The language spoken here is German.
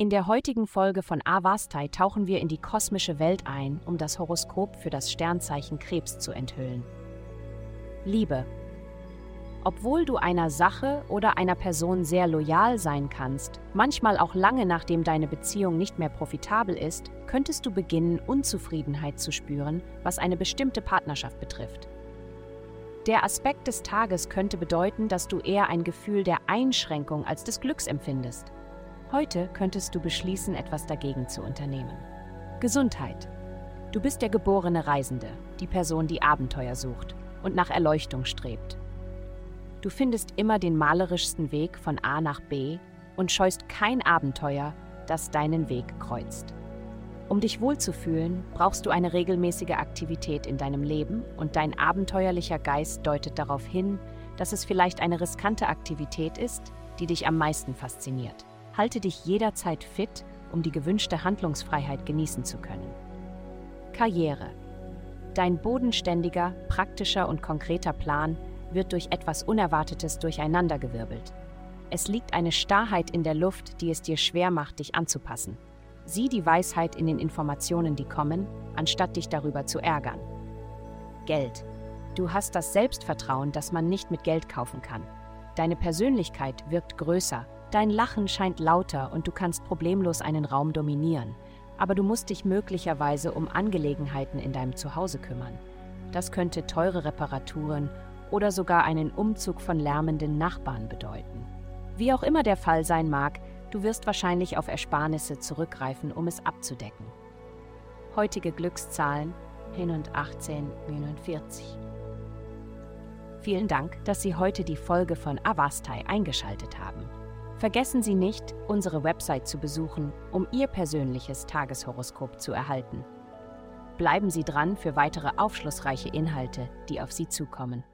In der heutigen Folge von Avastai tauchen wir in die kosmische Welt ein, um das Horoskop für das Sternzeichen Krebs zu enthüllen. Liebe. Obwohl du einer Sache oder einer Person sehr loyal sein kannst, manchmal auch lange nachdem deine Beziehung nicht mehr profitabel ist, könntest du beginnen, Unzufriedenheit zu spüren, was eine bestimmte Partnerschaft betrifft. Der Aspekt des Tages könnte bedeuten, dass du eher ein Gefühl der Einschränkung als des Glücks empfindest. Heute könntest du beschließen, etwas dagegen zu unternehmen. Gesundheit. Du bist der geborene Reisende, die Person, die Abenteuer sucht und nach Erleuchtung strebt. Du findest immer den malerischsten Weg von A nach B und scheust kein Abenteuer, das deinen Weg kreuzt. Um dich wohlzufühlen, brauchst du eine regelmäßige Aktivität in deinem Leben und dein abenteuerlicher Geist deutet darauf hin, dass es vielleicht eine riskante Aktivität ist, die dich am meisten fasziniert. Halte dich jederzeit fit, um die gewünschte Handlungsfreiheit genießen zu können. Karriere. Dein bodenständiger, praktischer und konkreter Plan wird durch etwas Unerwartetes durcheinandergewirbelt. Es liegt eine Starrheit in der Luft, die es dir schwer macht, dich anzupassen. Sieh die Weisheit in den Informationen, die kommen, anstatt dich darüber zu ärgern. Geld. Du hast das Selbstvertrauen, das man nicht mit Geld kaufen kann. Deine Persönlichkeit wirkt größer, Dein Lachen scheint lauter und du kannst problemlos einen Raum dominieren, aber du musst dich möglicherweise um Angelegenheiten in deinem Zuhause kümmern. Das könnte teure Reparaturen oder sogar einen Umzug von lärmenden Nachbarn bedeuten. Wie auch immer der Fall sein mag, du wirst wahrscheinlich auf Ersparnisse zurückgreifen, um es abzudecken. Heutige Glückszahlen hin und 1849. Vielen Dank, dass Sie heute die Folge von Avastai eingeschaltet haben. Vergessen Sie nicht, unsere Website zu besuchen, um Ihr persönliches Tageshoroskop zu erhalten. Bleiben Sie dran für weitere aufschlussreiche Inhalte, die auf Sie zukommen.